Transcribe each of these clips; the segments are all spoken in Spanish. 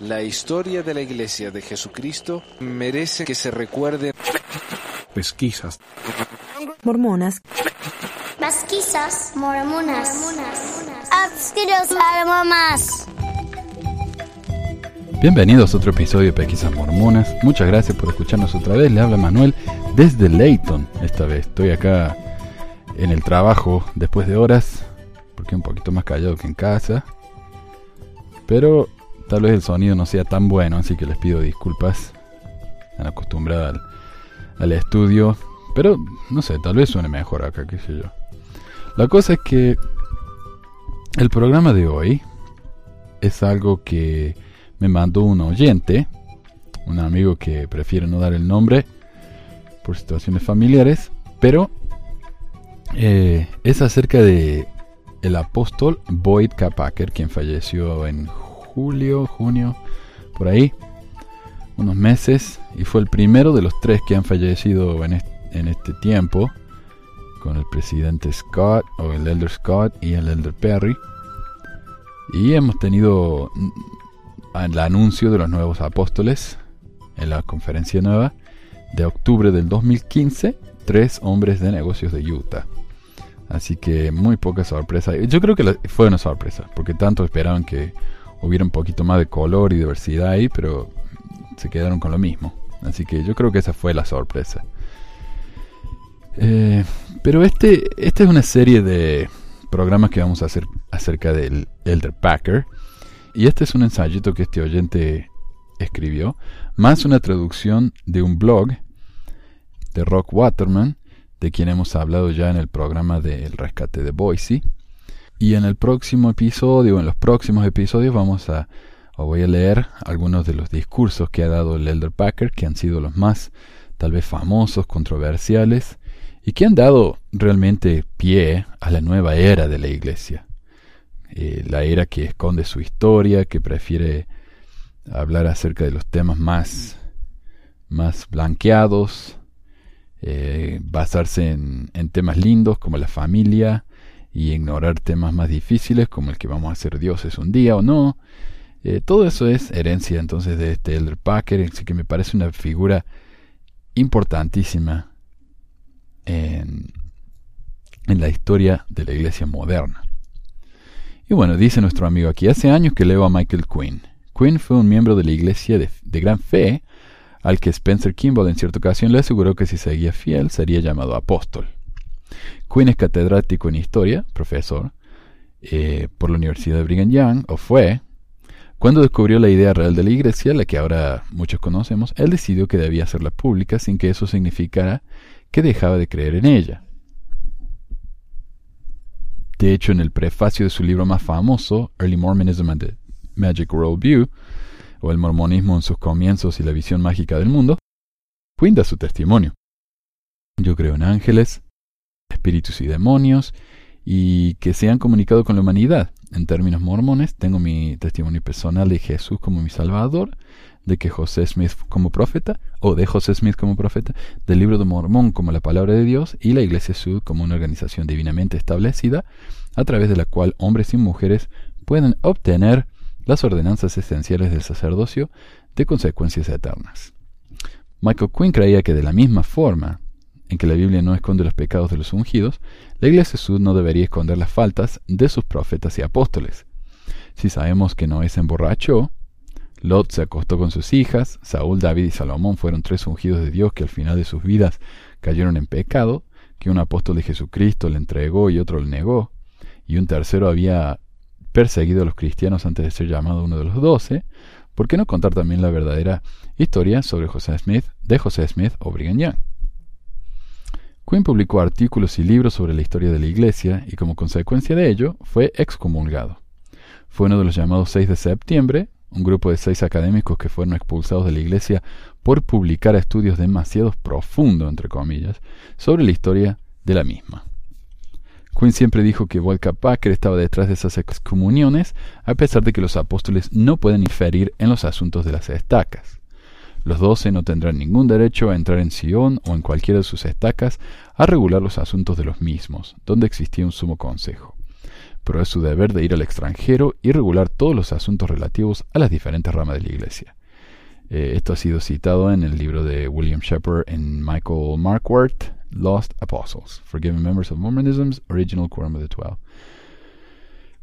La historia de la Iglesia de Jesucristo merece que se recuerde. Pesquisas. Mormonas. Pesquisas mormonas. Abstiros almomas. Bienvenidos a otro episodio de Pesquisas Mormonas. Muchas gracias por escucharnos otra vez. Le habla Manuel desde Layton. Esta vez estoy acá en el trabajo después de horas, porque un poquito más callado que en casa. Pero tal vez el sonido no sea tan bueno, así que les pido disculpas. Están acostumbrados al, al estudio. Pero no sé, tal vez suene mejor acá, qué sé yo. La cosa es que el programa de hoy es algo que me mandó un oyente, un amigo que prefiere no dar el nombre por situaciones familiares, pero eh, es acerca de el apóstol Boyd K. Packer, quien falleció en julio, junio, por ahí, unos meses, y fue el primero de los tres que han fallecido en este, tiempo, con el presidente Scott, o el elder Scott y el elder Perry. Y hemos tenido el anuncio de los nuevos apóstoles en la conferencia nueva de octubre del 2015, tres hombres de negocios de Utah. Así que muy poca sorpresa. Yo creo que fue una sorpresa, porque tanto esperaban que hubiera un poquito más de color y diversidad ahí, pero se quedaron con lo mismo. Así que yo creo que esa fue la sorpresa. Eh, pero este, esta es una serie de programas que vamos a hacer acerca del Elder Packer. Y este es un ensayito que este oyente escribió, más una traducción de un blog de Rock Waterman, de quien hemos hablado ya en el programa del rescate de Boise. Y en el próximo episodio, en los próximos episodios, vamos a, o voy a leer algunos de los discursos que ha dado el Elder Packer, que han sido los más, tal vez famosos, controversiales, y que han dado realmente pie a la nueva era de la Iglesia. Eh, la era que esconde su historia, que prefiere hablar acerca de los temas más, más blanqueados, eh, basarse en, en, temas lindos como la familia y ignorar temas más difíciles como el que vamos a ser dioses un día o no. Eh, todo eso es herencia entonces de este Elder Packer, así que me parece una figura importantísima en, en la historia de la iglesia moderna. Y bueno, dice nuestro amigo aquí, hace años que leo a Michael Quinn. Quinn fue un miembro de la iglesia de, de, gran fe, al que Spencer Kimball en cierta ocasión le aseguró que si seguía fiel sería llamado apóstol. Quinn es catedrático en historia, profesor, eh, por la Universidad de Brigham Young, o fue. Cuando descubrió la idea real de la iglesia, la que ahora muchos conocemos, él decidió que debía hacerla pública sin que eso significara que dejaba de creer en ella. De hecho, en el prefacio de su libro más famoso, Early Mormonism and the Magic World View, o el mormonismo en sus comienzos y la visión mágica del mundo, Quinn da su testimonio. Yo creo en ángeles, espíritus y demonios, y que se han comunicado con la humanidad. En términos mormones, tengo mi testimonio personal de Jesús como mi Salvador, de que José Smith como profeta, o de José Smith como profeta, del libro de Mormón como la palabra de Dios y la Iglesia Sud como una organización divinamente establecida, a través de la cual hombres y mujeres pueden obtener las ordenanzas esenciales del sacerdocio de consecuencias eternas. Michael Quinn creía que de la misma forma en que la Biblia no esconde los pecados de los ungidos, la Iglesia Sud no debería esconder las faltas de sus profetas y apóstoles. Si sabemos que Noé se emborrachó, Lot se acostó con sus hijas, Saúl, David y Salomón fueron tres ungidos de Dios que al final de sus vidas cayeron en pecado, que un apóstol de Jesucristo le entregó y otro le negó, y un tercero había perseguido a los cristianos antes de ser llamado uno de los doce, ¿por qué no contar también la verdadera historia sobre José Smith, de José Smith o Brigham Young? Quinn publicó artículos y libros sobre la historia de la Iglesia y como consecuencia de ello fue excomulgado. Fue uno de los llamados 6 de septiembre, un grupo de seis académicos que fueron expulsados de la Iglesia por publicar estudios demasiado profundos, entre comillas, sobre la historia de la misma. Quinn siempre dijo que Volker Packer estaba detrás de esas excomuniones, a pesar de que los apóstoles no pueden inferir en los asuntos de las estacas. Los doce no tendrán ningún derecho a entrar en Sion o en cualquiera de sus estacas a regular los asuntos de los mismos, donde existía un sumo consejo. pero es su deber de ir al extranjero y regular todos los asuntos relativos a las diferentes ramas de la Iglesia. Eh, esto ha sido citado en el libro de William Shepard en Michael Marquardt, Lost Apostles, Forgiven Members of Mormonism's Original Quorum of the Twelve.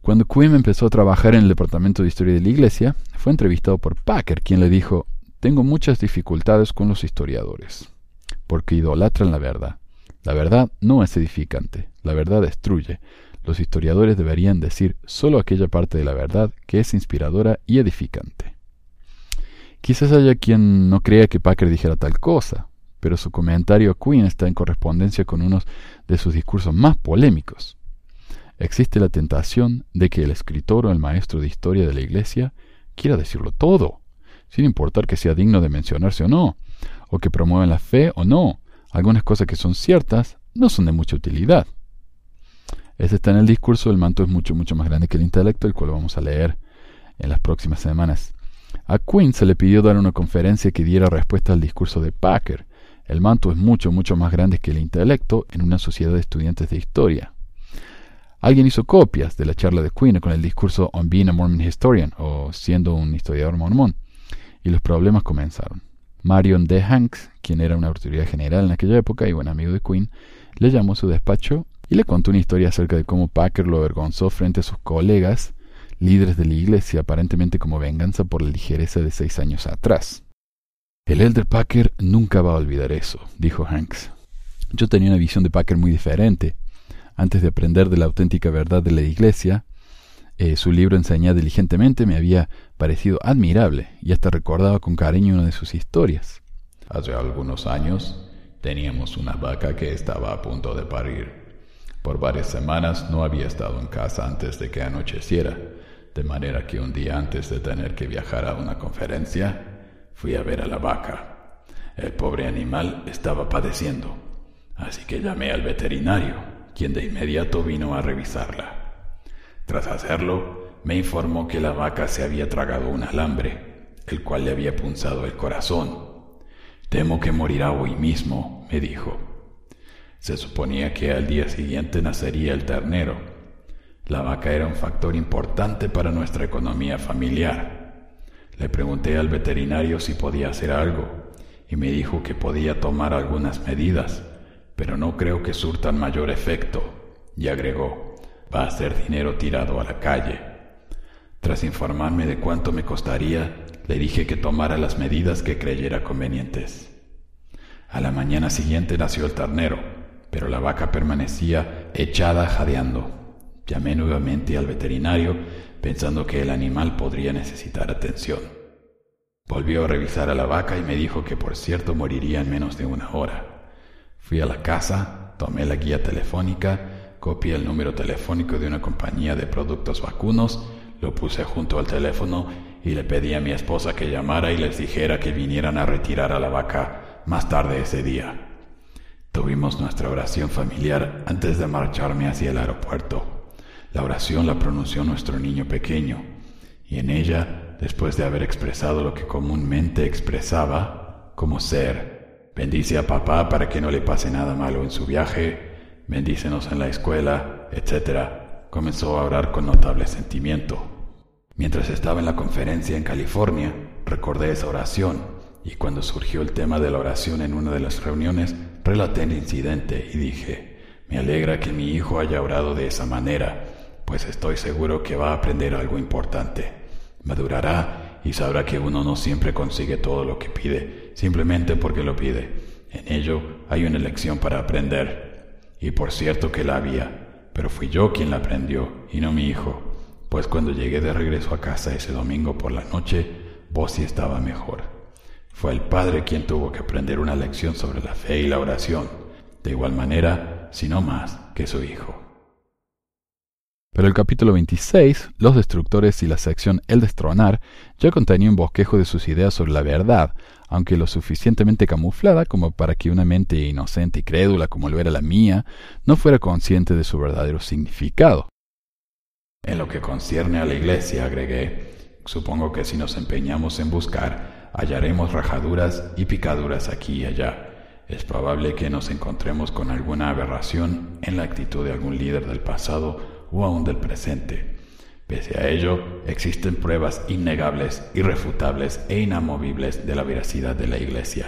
Cuando Quinn empezó a trabajar en el Departamento de Historia de la Iglesia, fue entrevistado por Packer, quien le dijo, tengo muchas dificultades con los historiadores, porque idolatran la verdad. La verdad no es edificante, la verdad destruye. Los historiadores deberían decir solo aquella parte de la verdad que es inspiradora y edificante. Quizás haya quien no crea que Packer dijera tal cosa, pero su comentario a Quinn está en correspondencia con uno de sus discursos más polémicos. Existe la tentación de que el escritor o el maestro de historia de la Iglesia quiera decirlo todo, sin importar que sea digno de mencionarse o no, o que promuevan la fe o no. Algunas cosas que son ciertas no son de mucha utilidad. Ese está en el discurso, el manto es mucho, mucho más grande que el intelecto, el cual vamos a leer en las próximas semanas. A Quinn se le pidió dar una conferencia que diera respuesta al discurso de Packer. El manto es mucho, mucho más grande que el intelecto en una sociedad de estudiantes de historia. Alguien hizo copias de la charla de Quinn con el discurso On Being a Mormon Historian, o siendo un historiador mormón, y los problemas comenzaron. Marion D. Hanks, quien era una autoridad general en aquella época y buen amigo de Quinn, le llamó a su despacho y le contó una historia acerca de cómo Packer lo avergonzó frente a sus colegas, líderes de la iglesia, aparentemente como venganza por la ligereza de seis años atrás. El elder Packer nunca va a olvidar eso, dijo Hanks. Yo tenía una visión de Packer muy diferente. Antes de aprender de la auténtica verdad de la iglesia, eh, su libro enseñado diligentemente me había parecido admirable y hasta recordaba con cariño una de sus historias. Hace algunos años teníamos una vaca que estaba a punto de parir. Por varias semanas no había estado en casa antes de que anocheciera, de manera que un día antes de tener que viajar a una conferencia, fui a ver a la vaca. El pobre animal estaba padeciendo, así que llamé al veterinario, quien de inmediato vino a revisarla. Tras hacerlo, me informó que la vaca se había tragado un alambre, el cual le había punzado el corazón. Temo que morirá hoy mismo, me dijo. Se suponía que al día siguiente nacería el ternero. La vaca era un factor importante para nuestra economía familiar. Le pregunté al veterinario si podía hacer algo y me dijo que podía tomar algunas medidas, pero no creo que surtan mayor efecto, y agregó, va a ser dinero tirado a la calle. Tras informarme de cuánto me costaría, le dije que tomara las medidas que creyera convenientes. A la mañana siguiente nació el ternero pero la vaca permanecía echada jadeando. Llamé nuevamente al veterinario pensando que el animal podría necesitar atención. Volvió a revisar a la vaca y me dijo que por cierto moriría en menos de una hora. Fui a la casa, tomé la guía telefónica, copié el número telefónico de una compañía de productos vacunos, lo puse junto al teléfono y le pedí a mi esposa que llamara y les dijera que vinieran a retirar a la vaca más tarde ese día. Tuvimos nuestra oración familiar antes de marcharme hacia el aeropuerto. La oración la pronunció nuestro niño pequeño, y en ella, después de haber expresado lo que comúnmente expresaba, como ser, bendice a papá para que no le pase nada malo en su viaje, bendícenos en la escuela, etc., comenzó a orar con notable sentimiento. Mientras estaba en la conferencia en California, recordé esa oración, y cuando surgió el tema de la oración en una de las reuniones, Relaté el incidente y dije, me alegra que mi hijo haya orado de esa manera, pues estoy seguro que va a aprender algo importante. Madurará y sabrá que uno no siempre consigue todo lo que pide, simplemente porque lo pide. En ello hay una lección para aprender. Y por cierto que la había, pero fui yo quien la aprendió y no mi hijo, pues cuando llegué de regreso a casa ese domingo por la noche, Bossy estaba mejor. Fue el padre quien tuvo que aprender una lección sobre la fe y la oración, de igual manera, si no más, que su hijo. Pero el capítulo 26, Los Destructores y la sección El Destronar, ya contenía un bosquejo de sus ideas sobre la verdad, aunque lo suficientemente camuflada como para que una mente inocente y crédula como lo era la mía no fuera consciente de su verdadero significado. En lo que concierne a la iglesia, agregué, supongo que si nos empeñamos en buscar hallaremos rajaduras y picaduras aquí y allá. Es probable que nos encontremos con alguna aberración en la actitud de algún líder del pasado o aún del presente. Pese a ello, existen pruebas innegables, irrefutables e inamovibles de la veracidad de la Iglesia.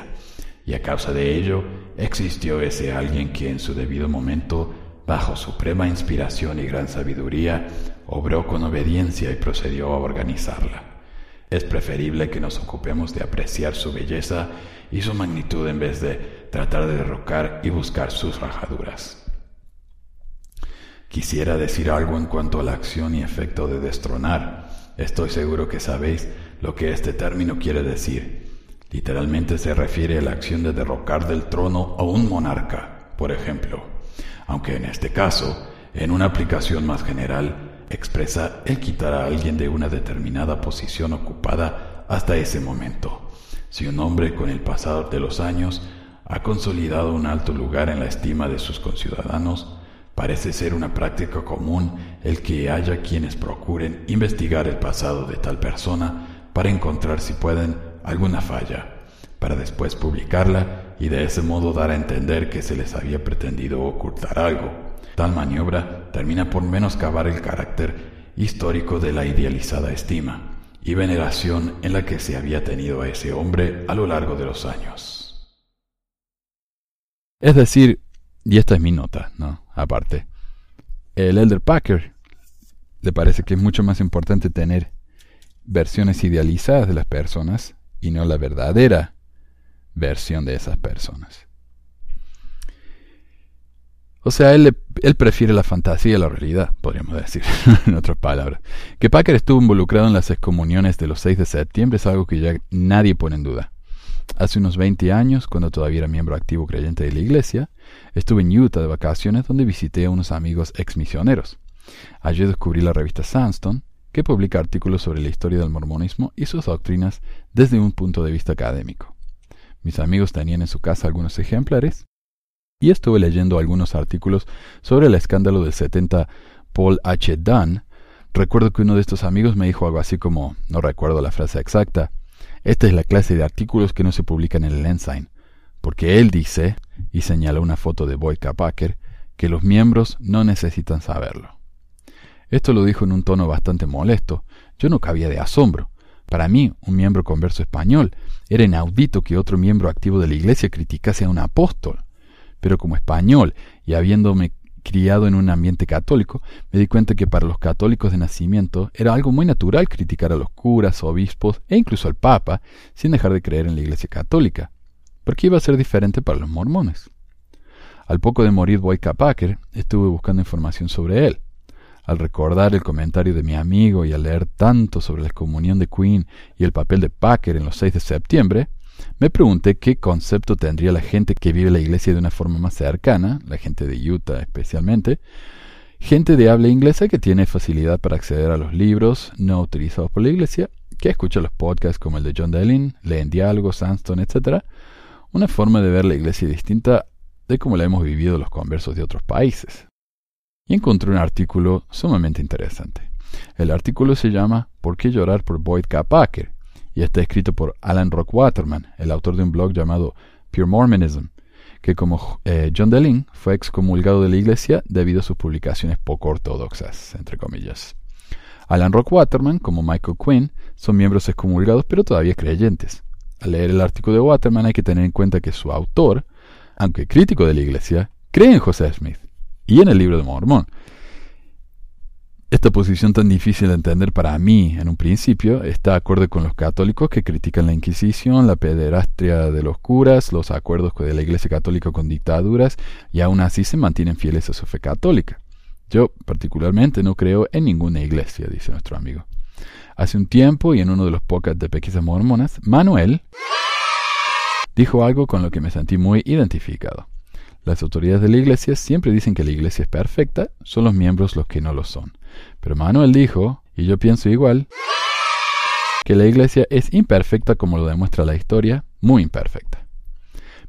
Y a causa de ello, existió ese alguien que en su debido momento, bajo suprema inspiración y gran sabiduría, obró con obediencia y procedió a organizarla. Es preferible que nos ocupemos de apreciar su belleza y su magnitud en vez de tratar de derrocar y buscar sus rajaduras. Quisiera decir algo en cuanto a la acción y efecto de destronar. Estoy seguro que sabéis lo que este término quiere decir. Literalmente se refiere a la acción de derrocar del trono a un monarca, por ejemplo, aunque en este caso, en una aplicación más general, expresa el quitar a alguien de una determinada posición ocupada hasta ese momento. Si un hombre con el pasado de los años ha consolidado un alto lugar en la estima de sus conciudadanos, Parece ser una práctica común el que haya quienes procuren investigar el pasado de tal persona para encontrar si pueden alguna falla, para después publicarla y de ese modo dar a entender que se les había pretendido ocultar algo. Tal maniobra termina por menoscabar el carácter histórico de la idealizada estima y veneración en la que se había tenido a ese hombre a lo largo de los años. Es decir, y esta es mi nota, ¿no? Aparte. El Elder Packer le parece que es mucho más importante tener versiones idealizadas de las personas y no la verdadera versión de esas personas. O sea, él, él prefiere la fantasía a la realidad, podríamos decir, en otras palabras. Que Packer estuvo involucrado en las excomuniones de los 6 de septiembre es algo que ya nadie pone en duda. Hace unos 20 años, cuando todavía era miembro activo creyente de la iglesia, estuve en Utah de vacaciones donde visité a unos amigos ex misioneros. Allí descubrí la revista Sandstone, que publica artículos sobre la historia del mormonismo y sus doctrinas desde un punto de vista académico. Mis amigos tenían en su casa algunos ejemplares y estuve leyendo algunos artículos sobre el escándalo del 70 Paul H. Dunn. Recuerdo que uno de estos amigos me dijo algo así como, no recuerdo la frase exacta, esta es la clase de artículos que no se publican en el Ensign, porque él dice, y señala una foto de Boyka Packer, que los miembros no necesitan saberlo. Esto lo dijo en un tono bastante molesto. Yo no cabía de asombro. Para mí, un miembro converso español, era inaudito que otro miembro activo de la Iglesia criticase a un apóstol. Pero como español, y habiéndome criado en un ambiente católico, me di cuenta que para los católicos de nacimiento era algo muy natural criticar a los curas, obispos e incluso al Papa, sin dejar de creer en la Iglesia católica. ¿Por qué iba a ser diferente para los mormones? Al poco de morir Boyka Packer, estuve buscando información sobre él. Al recordar el comentario de mi amigo y al leer tanto sobre la excomunión de Queen y el papel de Packer en los 6 de septiembre, me pregunté qué concepto tendría la gente que vive la iglesia de una forma más cercana, la gente de Utah especialmente, gente de habla inglesa que tiene facilidad para acceder a los libros no utilizados por la iglesia, que escucha los podcasts como el de John Dellin, leen diálogos, Sandstone, etc. Una forma de ver la iglesia distinta de cómo la hemos vivido los conversos de otros países. Y encontré un artículo sumamente interesante. El artículo se llama ¿Por qué llorar por Boyd K. Packer? Y está escrito por Alan Rock Waterman, el autor de un blog llamado Pure Mormonism, que como eh, John Deling fue excomulgado de la iglesia debido a sus publicaciones poco ortodoxas, entre comillas. Alan Rock Waterman, como Michael Quinn, son miembros excomulgados pero todavía creyentes. Al leer el artículo de Waterman hay que tener en cuenta que su autor, aunque crítico de la iglesia, cree en José Smith y en el libro de Mormón, esta posición tan difícil de entender para mí en un principio está acorde con los católicos que critican la Inquisición, la pederastria de los curas, los acuerdos de la Iglesia Católica con dictaduras y aún así se mantienen fieles a su fe católica. Yo particularmente no creo en ninguna iglesia, dice nuestro amigo. Hace un tiempo y en uno de los podcasts de Pequisas Mormonas, Manuel dijo algo con lo que me sentí muy identificado. Las autoridades de la iglesia siempre dicen que la iglesia es perfecta, son los miembros los que no lo son. Pero Manuel dijo, y yo pienso igual, que la iglesia es imperfecta como lo demuestra la historia, muy imperfecta.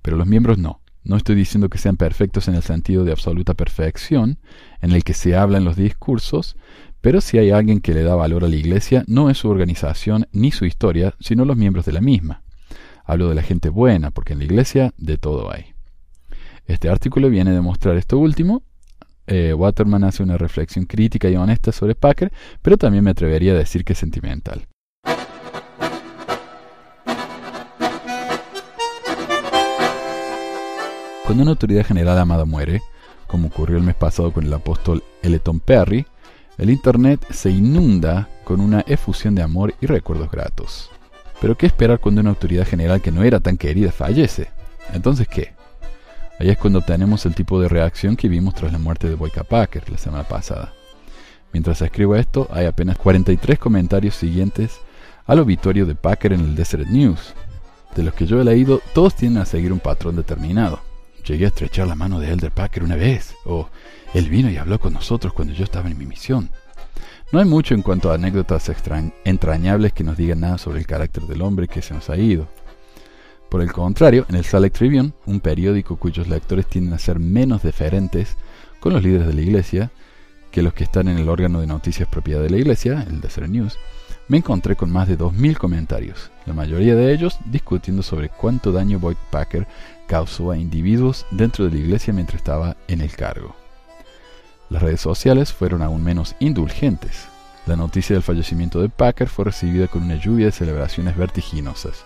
Pero los miembros no. No estoy diciendo que sean perfectos en el sentido de absoluta perfección, en el que se habla en los discursos, pero si hay alguien que le da valor a la iglesia, no es su organización ni su historia, sino los miembros de la misma. Hablo de la gente buena, porque en la iglesia de todo hay. Este artículo viene a demostrar esto último, eh, Waterman hace una reflexión crítica y honesta sobre Packer, pero también me atrevería a decir que es sentimental. Cuando una autoridad general amada muere, como ocurrió el mes pasado con el apóstol Eleton Perry, el Internet se inunda con una efusión de amor y recuerdos gratos. Pero ¿qué esperar cuando una autoridad general que no era tan querida fallece? Entonces, ¿qué? Ahí es cuando obtenemos el tipo de reacción que vimos tras la muerte de Boyka Packer la semana pasada. Mientras escribo esto, hay apenas 43 comentarios siguientes al obituario de Packer en el Desert News. De los que yo he leído, todos tienden a seguir un patrón determinado. Llegué a estrechar la mano de Elder Packer una vez, o él vino y habló con nosotros cuando yo estaba en mi misión. No hay mucho en cuanto a anécdotas entrañables que nos digan nada sobre el carácter del hombre que se nos ha ido. Por el contrario, en el Salt Tribune, un periódico cuyos lectores tienden a ser menos deferentes con los líderes de la iglesia que los que están en el órgano de noticias propiedad de la iglesia, el Desert News, me encontré con más de 2.000 comentarios, la mayoría de ellos discutiendo sobre cuánto daño Boyd Packer causó a individuos dentro de la iglesia mientras estaba en el cargo. Las redes sociales fueron aún menos indulgentes. La noticia del fallecimiento de Packer fue recibida con una lluvia de celebraciones vertiginosas.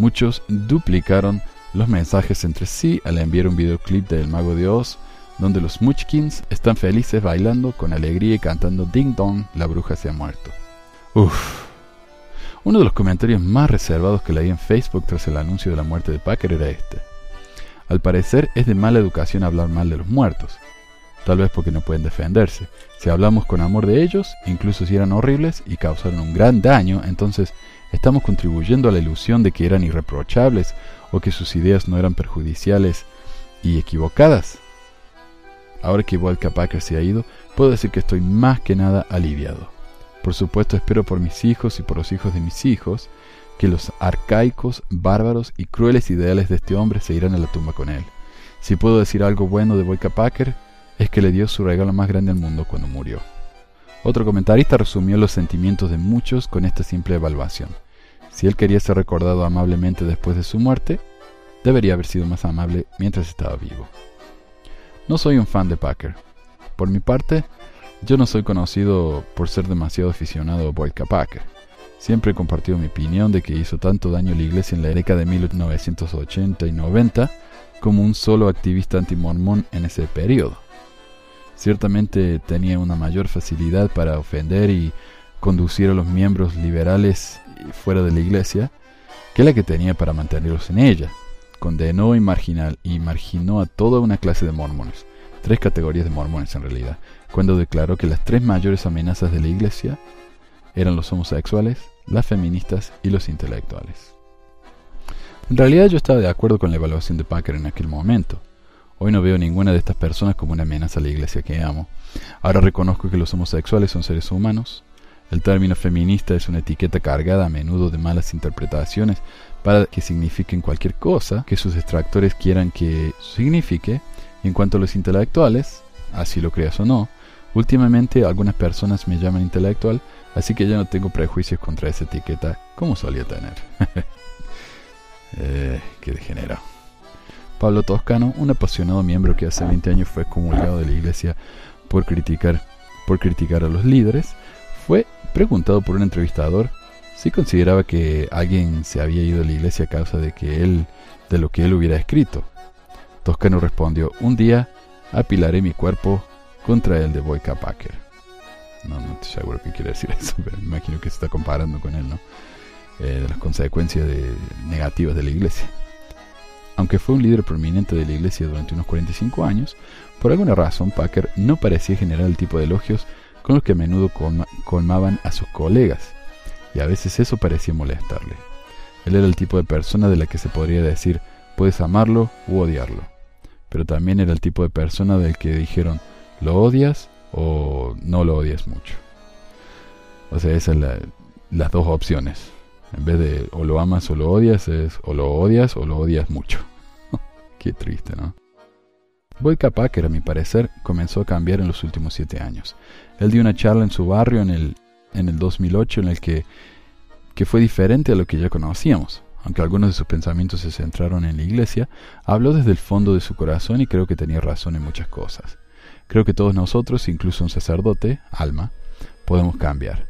Muchos duplicaron los mensajes entre sí al enviar un videoclip del Mago de Oz, donde los Munchkins están felices bailando con alegría y cantando Ding Dong, la bruja se ha muerto. Uff. Uno de los comentarios más reservados que leí en Facebook tras el anuncio de la muerte de Packer era este. Al parecer es de mala educación hablar mal de los muertos tal vez porque no pueden defenderse. Si hablamos con amor de ellos, incluso si eran horribles y causaron un gran daño, entonces estamos contribuyendo a la ilusión de que eran irreprochables o que sus ideas no eran perjudiciales y equivocadas. Ahora que Walker Packer se ha ido, puedo decir que estoy más que nada aliviado. Por supuesto espero por mis hijos y por los hijos de mis hijos que los arcaicos, bárbaros y crueles ideales de este hombre se irán a la tumba con él. Si puedo decir algo bueno de Boyka Packer, es que le dio su regalo más grande al mundo cuando murió. Otro comentarista resumió los sentimientos de muchos con esta simple evaluación. Si él quería ser recordado amablemente después de su muerte, debería haber sido más amable mientras estaba vivo. No soy un fan de Packer. Por mi parte, yo no soy conocido por ser demasiado aficionado a Boyka Packer. Siempre he compartido mi opinión de que hizo tanto daño a la iglesia en la década de 1980 y 90 como un solo activista antimormón en ese periodo ciertamente tenía una mayor facilidad para ofender y conducir a los miembros liberales fuera de la iglesia que la que tenía para mantenerlos en ella. Condenó y, marginal, y marginó a toda una clase de mormones, tres categorías de mormones en realidad, cuando declaró que las tres mayores amenazas de la iglesia eran los homosexuales, las feministas y los intelectuales. En realidad yo estaba de acuerdo con la evaluación de Packer en aquel momento. Hoy no veo ninguna de estas personas como una amenaza a la iglesia que amo. Ahora reconozco que los homosexuales son seres humanos. El término feminista es una etiqueta cargada a menudo de malas interpretaciones para que signifiquen cualquier cosa que sus extractores quieran que signifique. en cuanto a los intelectuales, así lo creas o no, últimamente algunas personas me llaman intelectual, así que ya no tengo prejuicios contra esa etiqueta como solía tener. eh, qué degenerado. Pablo Toscano, un apasionado miembro que hace 20 años fue comulgado de la iglesia por criticar, por criticar a los líderes, fue preguntado por un entrevistador si consideraba que alguien se había ido de la iglesia a causa de que él, de lo que él hubiera escrito. Toscano respondió, un día apilaré mi cuerpo contra el de Boyka Packer. No, no estoy seguro qué quiere decir eso, pero me imagino que se está comparando con él, ¿no? Eh, de las consecuencias negativas de la iglesia. Aunque fue un líder prominente de la iglesia durante unos 45 años, por alguna razón Packer no parecía generar el tipo de elogios con los que a menudo colmaban a sus colegas, y a veces eso parecía molestarle. Él era el tipo de persona de la que se podría decir puedes amarlo u odiarlo, pero también era el tipo de persona del que dijeron lo odias o no lo odias mucho. O sea, esas son las dos opciones. En vez de o lo amas o lo odias, es o lo odias o lo odias mucho. Qué triste, ¿no? Boyka Packer, a mi parecer, comenzó a cambiar en los últimos siete años. Él dio una charla en su barrio en el, en el 2008 en el que, que fue diferente a lo que ya conocíamos. Aunque algunos de sus pensamientos se centraron en la iglesia, habló desde el fondo de su corazón y creo que tenía razón en muchas cosas. Creo que todos nosotros, incluso un sacerdote, alma, podemos cambiar.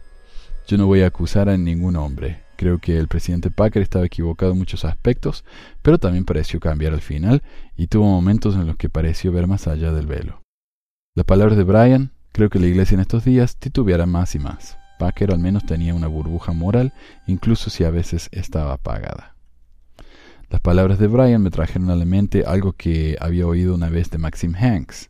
Yo no voy a acusar a ningún hombre. Creo que el presidente Packer estaba equivocado en muchos aspectos, pero también pareció cambiar al final y tuvo momentos en los que pareció ver más allá del velo. Las palabras de Brian, creo que la iglesia en estos días titubeará más y más. Packer al menos tenía una burbuja moral, incluso si a veces estaba apagada. Las palabras de Brian me trajeron a la mente algo que había oído una vez de Maxim Hanks.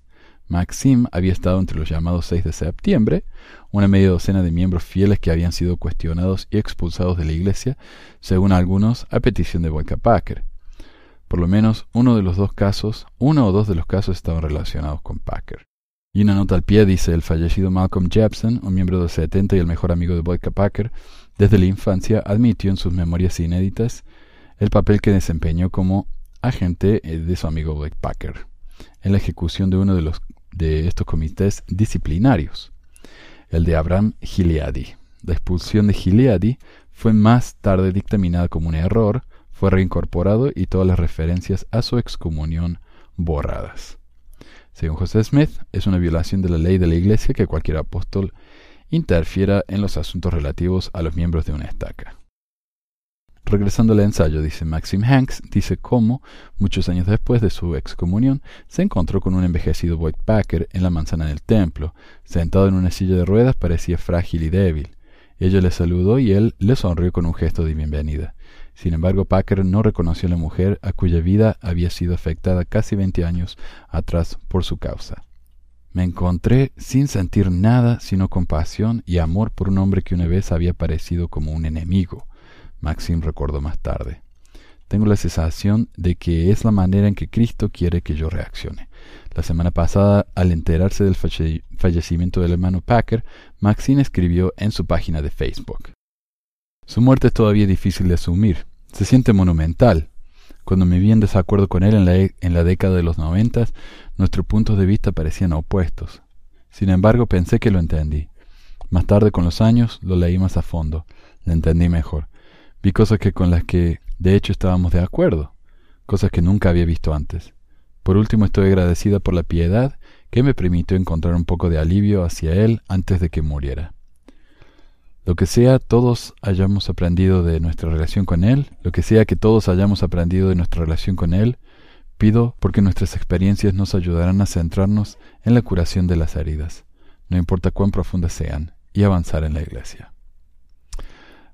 Maxim había estado entre los llamados 6 de septiembre, una media docena de miembros fieles que habían sido cuestionados y expulsados de la iglesia, según algunos, a petición de Boyka Packer. Por lo menos uno de los dos casos, uno o dos de los casos estaban relacionados con Packer. Y una nota al pie dice el fallecido Malcolm Jepson, un miembro de los 70 y el mejor amigo de Boyka Packer, desde la infancia admitió en sus memorias inéditas el papel que desempeñó como agente eh, de su amigo Blake Packer en la ejecución de uno de, los, de estos comités disciplinarios, el de Abraham Gileadi. La expulsión de Gileadi fue más tarde dictaminada como un error, fue reincorporado y todas las referencias a su excomunión borradas. Según José Smith, es una violación de la ley de la Iglesia que cualquier apóstol interfiera en los asuntos relativos a los miembros de una estaca. Regresando al ensayo, dice Maxim Hanks, dice cómo, muchos años después de su excomunión, se encontró con un envejecido Boyd Packer en la manzana del templo. Sentado en una silla de ruedas parecía frágil y débil. Ella le saludó y él le sonrió con un gesto de bienvenida. Sin embargo, Packer no reconoció a la mujer a cuya vida había sido afectada casi veinte años atrás por su causa. Me encontré sin sentir nada sino compasión y amor por un hombre que una vez había parecido como un enemigo. Maxim recordó más tarde. Tengo la sensación de que es la manera en que Cristo quiere que yo reaccione. La semana pasada, al enterarse del fallecimiento del hermano Packer, Maxine escribió en su página de Facebook. Su muerte es todavía difícil de asumir. Se siente monumental. Cuando me vi en desacuerdo con él en la, e, en la década de los noventas, nuestros puntos de vista parecían opuestos. Sin embargo, pensé que lo entendí. Más tarde, con los años, lo leí más a fondo. Lo entendí mejor. Vi cosas que con las que de hecho estábamos de acuerdo, cosas que nunca había visto antes. Por último, estoy agradecida por la piedad que me permitió encontrar un poco de alivio hacia él antes de que muriera. Lo que sea todos hayamos aprendido de nuestra relación con él, lo que sea que todos hayamos aprendido de nuestra relación con él, pido porque nuestras experiencias nos ayudarán a centrarnos en la curación de las heridas, no importa cuán profundas sean, y avanzar en la iglesia.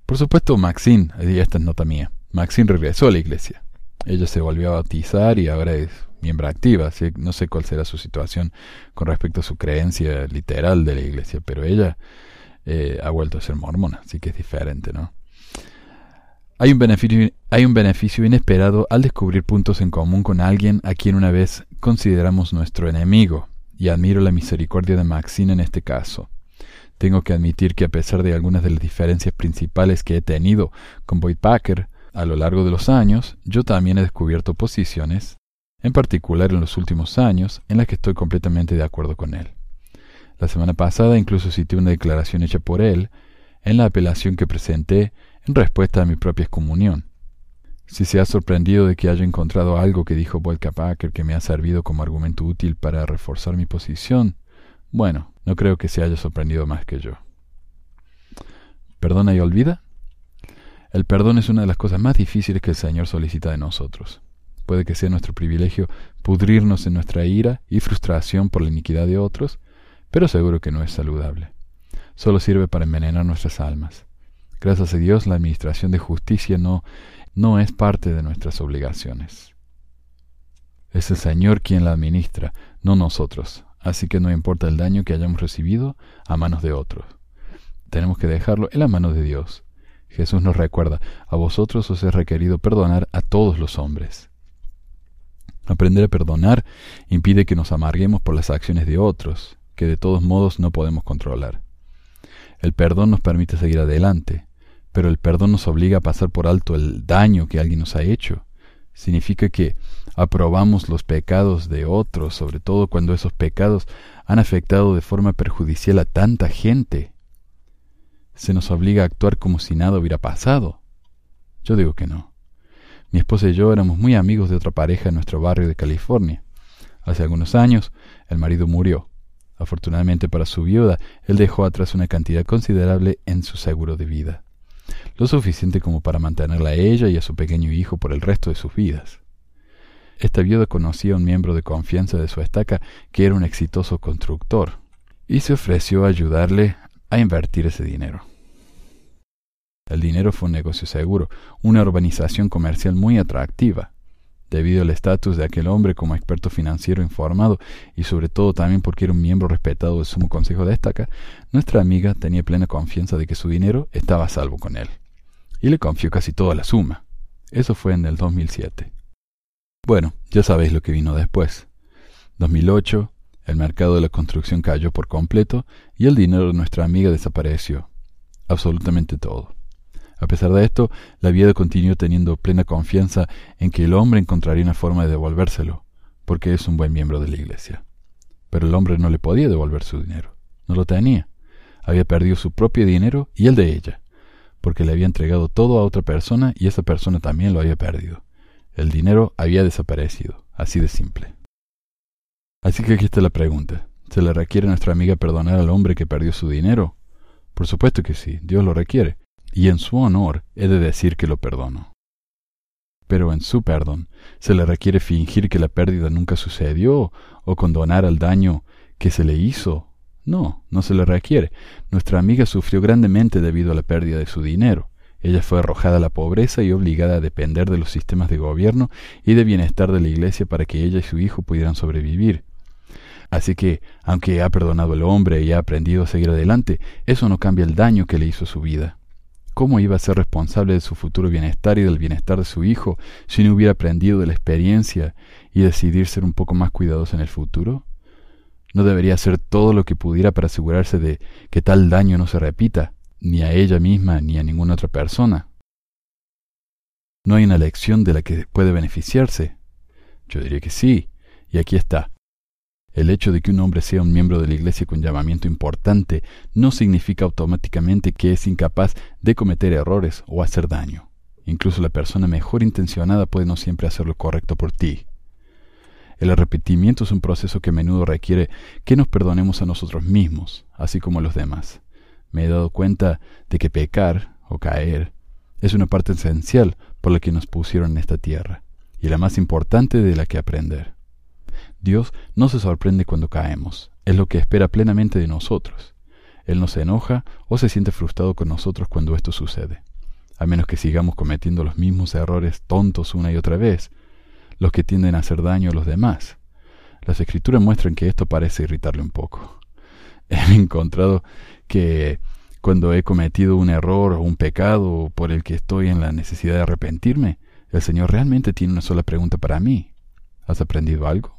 Por supuesto, Maxine, y esta es nota mía, Maxine regresó a la iglesia. Ella se volvió a bautizar y ahora es miembro activa. Así, no sé cuál será su situación con respecto a su creencia literal de la iglesia, pero ella eh, ha vuelto a ser mormona, así que es diferente, ¿no? Hay un, beneficio, hay un beneficio inesperado al descubrir puntos en común con alguien a quien una vez consideramos nuestro enemigo, y admiro la misericordia de Maxine en este caso. Tengo que admitir que a pesar de algunas de las diferencias principales que he tenido con Boyd Packer a lo largo de los años, yo también he descubierto posiciones, en particular en los últimos años, en las que estoy completamente de acuerdo con él. La semana pasada incluso cité una declaración hecha por él en la apelación que presenté en respuesta a mi propia excomunión. Si se ha sorprendido de que haya encontrado algo que dijo Boyd Packer que me ha servido como argumento útil para reforzar mi posición, bueno, no creo que se haya sorprendido más que yo. ¿Perdona y olvida? El perdón es una de las cosas más difíciles que el Señor solicita de nosotros. Puede que sea nuestro privilegio pudrirnos en nuestra ira y frustración por la iniquidad de otros, pero seguro que no es saludable. Solo sirve para envenenar nuestras almas. Gracias a Dios, la administración de justicia no, no es parte de nuestras obligaciones. Es el Señor quien la administra, no nosotros. Así que no importa el daño que hayamos recibido a manos de otros. Tenemos que dejarlo en la mano de Dios. Jesús nos recuerda, a vosotros os he requerido perdonar a todos los hombres. Aprender a perdonar impide que nos amarguemos por las acciones de otros, que de todos modos no podemos controlar. El perdón nos permite seguir adelante, pero el perdón nos obliga a pasar por alto el daño que alguien nos ha hecho Significa que aprobamos los pecados de otros, sobre todo cuando esos pecados han afectado de forma perjudicial a tanta gente. Se nos obliga a actuar como si nada hubiera pasado. Yo digo que no. Mi esposa y yo éramos muy amigos de otra pareja en nuestro barrio de California. Hace algunos años el marido murió. Afortunadamente para su viuda, él dejó atrás una cantidad considerable en su seguro de vida, lo suficiente como para mantenerla a ella y a su pequeño hijo por el resto de sus vidas. Esta viuda conocía a un miembro de confianza de su estaca que era un exitoso constructor, y se ofreció a ayudarle a invertir ese dinero. El dinero fue un negocio seguro, una urbanización comercial muy atractiva, debido al estatus de aquel hombre como experto financiero informado y sobre todo también porque era un miembro respetado del Sumo Consejo de Estaca, nuestra amiga tenía plena confianza de que su dinero estaba a salvo con él. Y le confió casi toda la suma. Eso fue en el 2007. Bueno, ya sabéis lo que vino después. 2008, el mercado de la construcción cayó por completo y el dinero de nuestra amiga desapareció. Absolutamente todo. A pesar de esto, la viuda continuó teniendo plena confianza en que el hombre encontraría una forma de devolvérselo, porque es un buen miembro de la iglesia. Pero el hombre no le podía devolver su dinero. No lo tenía. Había perdido su propio dinero y el de ella, porque le había entregado todo a otra persona y esa persona también lo había perdido. El dinero había desaparecido, así de simple. Así que aquí está la pregunta. ¿Se le requiere a nuestra amiga perdonar al hombre que perdió su dinero? Por supuesto que sí, Dios lo requiere y en su honor he de decir que lo perdono. Pero en su perdón, ¿se le requiere fingir que la pérdida nunca sucedió o condonar al daño que se le hizo? No, no se le requiere. Nuestra amiga sufrió grandemente debido a la pérdida de su dinero. Ella fue arrojada a la pobreza y obligada a depender de los sistemas de gobierno y de bienestar de la Iglesia para que ella y su hijo pudieran sobrevivir. Así que, aunque ha perdonado al hombre y ha aprendido a seguir adelante, eso no cambia el daño que le hizo a su vida. ¿Cómo iba a ser responsable de su futuro bienestar y del bienestar de su hijo si no hubiera aprendido de la experiencia y decidir ser un poco más cuidadoso en el futuro? ¿No debería hacer todo lo que pudiera para asegurarse de que tal daño no se repita, ni a ella misma ni a ninguna otra persona? ¿No hay una lección de la que puede beneficiarse? Yo diría que sí, y aquí está. El hecho de que un hombre sea un miembro de la Iglesia con llamamiento importante no significa automáticamente que es incapaz de cometer errores o hacer daño. Incluso la persona mejor intencionada puede no siempre hacer lo correcto por ti. El arrepentimiento es un proceso que a menudo requiere que nos perdonemos a nosotros mismos, así como a los demás. Me he dado cuenta de que pecar o caer es una parte esencial por la que nos pusieron en esta tierra, y la más importante de la que aprender. Dios no se sorprende cuando caemos, es lo que espera plenamente de nosotros. Él no se enoja o se siente frustrado con nosotros cuando esto sucede, a menos que sigamos cometiendo los mismos errores tontos una y otra vez, los que tienden a hacer daño a los demás. Las escrituras muestran que esto parece irritarle un poco. He encontrado que cuando he cometido un error o un pecado por el que estoy en la necesidad de arrepentirme, el Señor realmente tiene una sola pregunta para mí. ¿Has aprendido algo?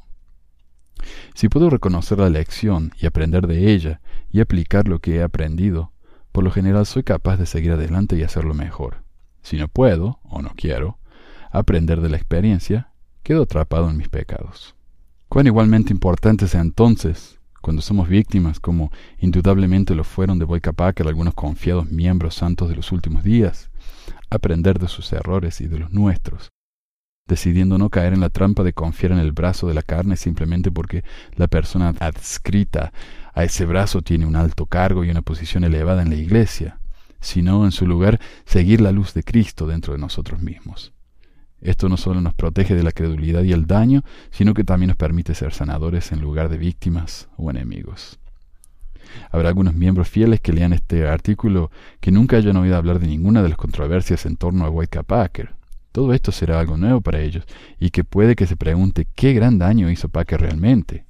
Si puedo reconocer la lección y aprender de ella y aplicar lo que he aprendido, por lo general soy capaz de seguir adelante y hacerlo mejor. Si no puedo, o no quiero, aprender de la experiencia, quedo atrapado en mis pecados. Cuán igualmente importante es entonces, cuando somos víctimas, como indudablemente lo fueron de Boyka algunos confiados miembros santos de los últimos días, aprender de sus errores y de los nuestros, decidiendo no caer en la trampa de confiar en el brazo de la carne simplemente porque la persona adscrita a ese brazo tiene un alto cargo y una posición elevada en la iglesia, sino en su lugar seguir la luz de Cristo dentro de nosotros mismos. Esto no solo nos protege de la credulidad y el daño, sino que también nos permite ser sanadores en lugar de víctimas o enemigos. Habrá algunos miembros fieles que lean este artículo que nunca hayan oído hablar de ninguna de las controversias en torno a White Packer todo esto será algo nuevo para ellos y que puede que se pregunte qué gran daño hizo Packer realmente.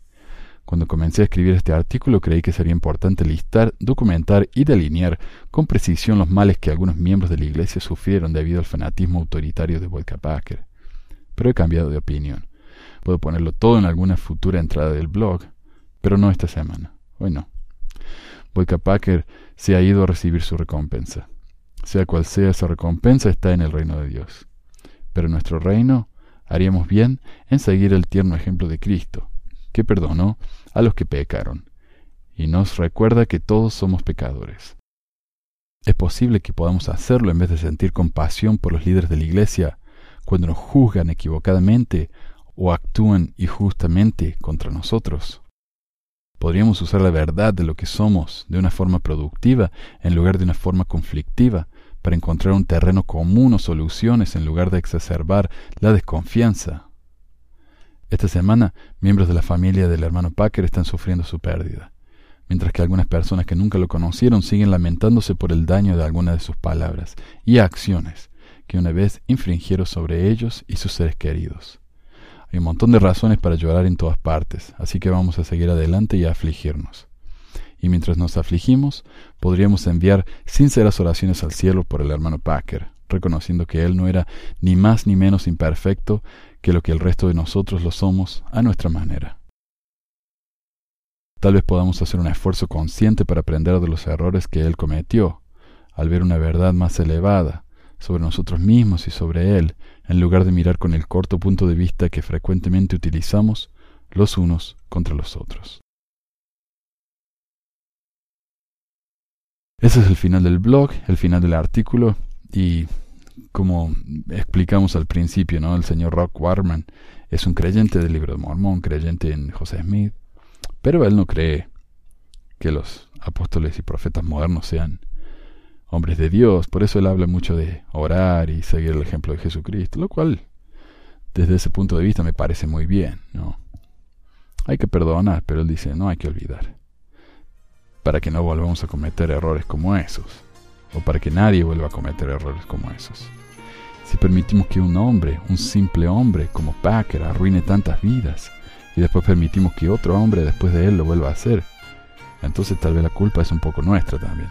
Cuando comencé a escribir este artículo creí que sería importante listar, documentar y delinear con precisión los males que algunos miembros de la Iglesia sufrieron debido al fanatismo autoritario de Volker Packer. Pero he cambiado de opinión. Puedo ponerlo todo en alguna futura entrada del blog, pero no esta semana. Hoy no. Packer se ha ido a recibir su recompensa. Sea cual sea esa recompensa, está en el reino de Dios. Pero en nuestro reino haríamos bien en seguir el tierno ejemplo de Cristo, que perdonó a los que pecaron, y nos recuerda que todos somos pecadores. Es posible que podamos hacerlo en vez de sentir compasión por los líderes de la Iglesia cuando nos juzgan equivocadamente o actúan injustamente contra nosotros. Podríamos usar la verdad de lo que somos de una forma productiva en lugar de una forma conflictiva para encontrar un terreno común o soluciones en lugar de exacerbar la desconfianza. Esta semana, miembros de la familia del hermano Packer están sufriendo su pérdida, mientras que algunas personas que nunca lo conocieron siguen lamentándose por el daño de algunas de sus palabras y acciones que una vez infringieron sobre ellos y sus seres queridos. Hay un montón de razones para llorar en todas partes, así que vamos a seguir adelante y a afligirnos. Y mientras nos afligimos, podríamos enviar sinceras oraciones al cielo por el hermano Packer, reconociendo que él no era ni más ni menos imperfecto que lo que el resto de nosotros lo somos a nuestra manera. Tal vez podamos hacer un esfuerzo consciente para aprender de los errores que él cometió, al ver una verdad más elevada, sobre nosotros mismos y sobre Él, en lugar de mirar con el corto punto de vista que frecuentemente utilizamos los unos contra los otros. Ese es el final del blog, el final del artículo y como explicamos al principio, ¿no? El señor Rock Warman es un creyente del libro de Mormón, creyente en José Smith, pero él no cree que los apóstoles y profetas modernos sean hombres de Dios. Por eso él habla mucho de orar y seguir el ejemplo de Jesucristo, lo cual desde ese punto de vista me parece muy bien. ¿no? Hay que perdonar, pero él dice, no hay que olvidar. Para que no volvamos a cometer errores como esos. O para que nadie vuelva a cometer errores como esos. Si permitimos que un hombre, un simple hombre como Packer, arruine tantas vidas, y después permitimos que otro hombre después de él lo vuelva a hacer, entonces tal vez la culpa es un poco nuestra también.